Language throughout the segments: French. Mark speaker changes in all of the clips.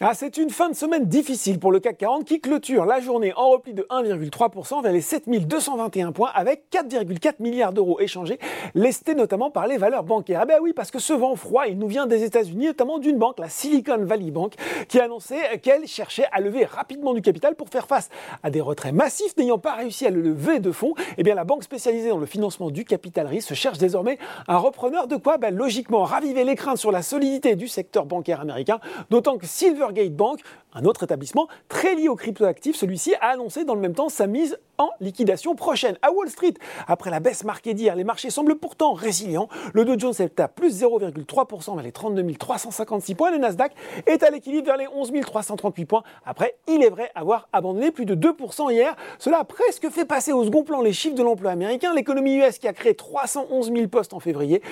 Speaker 1: Ah, c'est une fin de semaine difficile pour le CAC 40 qui clôture la journée en repli de 1,3% vers les 7221 points avec 4,4 milliards d'euros échangés, lestés notamment par les valeurs bancaires. Ah ben oui, parce que ce vent froid, il nous vient des États-Unis, notamment d'une banque, la Silicon Valley Bank, qui a annoncé qu'elle cherchait à lever rapidement du capital pour faire face à des retraits massifs n'ayant pas réussi à le lever de fonds. Eh bien, la banque spécialisée dans le financement du capital risque cherche désormais un repreneur de quoi ben, Logiquement, raviver les craintes sur la solidité du secteur bancaire américain, d'autant que Silver Gate Bank, un autre établissement très lié aux cryptoactifs, celui-ci a annoncé dans le même temps sa mise en liquidation prochaine. À Wall Street, après la baisse marquée d'hier, les marchés semblent pourtant résilients. Le Dow Jones est à plus 0,3% vers les 32 356 points. Le Nasdaq est à l'équilibre vers les 11 338 points. Après, il est vrai avoir abandonné plus de 2% hier. Cela a presque fait passer au second plan les chiffres de l'emploi américain. L'économie US qui a créé 311 000 postes en février,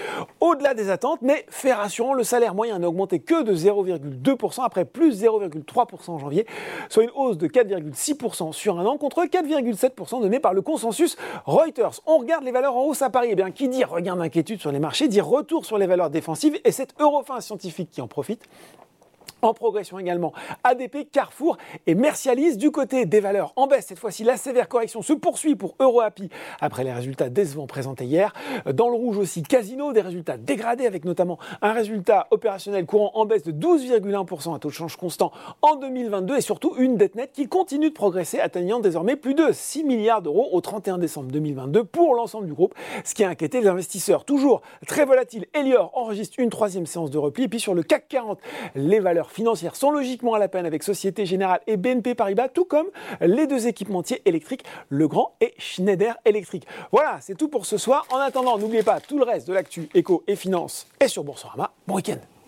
Speaker 1: au-delà des attentes, mais fait rassurant, le salaire moyen n'a augmenté que de 0,2% après plus 0,3% en janvier, soit une hausse de 4,6% sur un an contre 4,7% donné par le consensus Reuters. On regarde les valeurs en hausse à Paris. Eh bien, qui dit regain d'inquiétude sur les marchés dit retour sur les valeurs défensives et c'est Eurofin Scientifique qui en profite. En progression également, ADP, Carrefour et Mercialis. Du côté des valeurs en baisse, cette fois-ci, la sévère correction se poursuit pour EuroAPI après les résultats décevants présentés hier. Dans le rouge aussi, Casino, des résultats dégradés avec notamment un résultat opérationnel courant en baisse de 12,1% à taux de change constant en 2022 et surtout une dette nette qui continue de progresser, atteignant désormais plus de 6 milliards d'euros au 31 décembre 2022 pour l'ensemble du groupe, ce qui a inquiété les investisseurs. Toujours très volatile, Elior enregistre une troisième séance de repli et puis sur le CAC 40, les valeurs financières sont logiquement à la peine avec Société Générale et BNP Paribas, tout comme les deux équipementiers électriques, Legrand et Schneider Electric. Voilà, c'est tout pour ce soir. En attendant, n'oubliez pas tout le reste de l'actu éco et finance est sur Boursorama. Bon week-end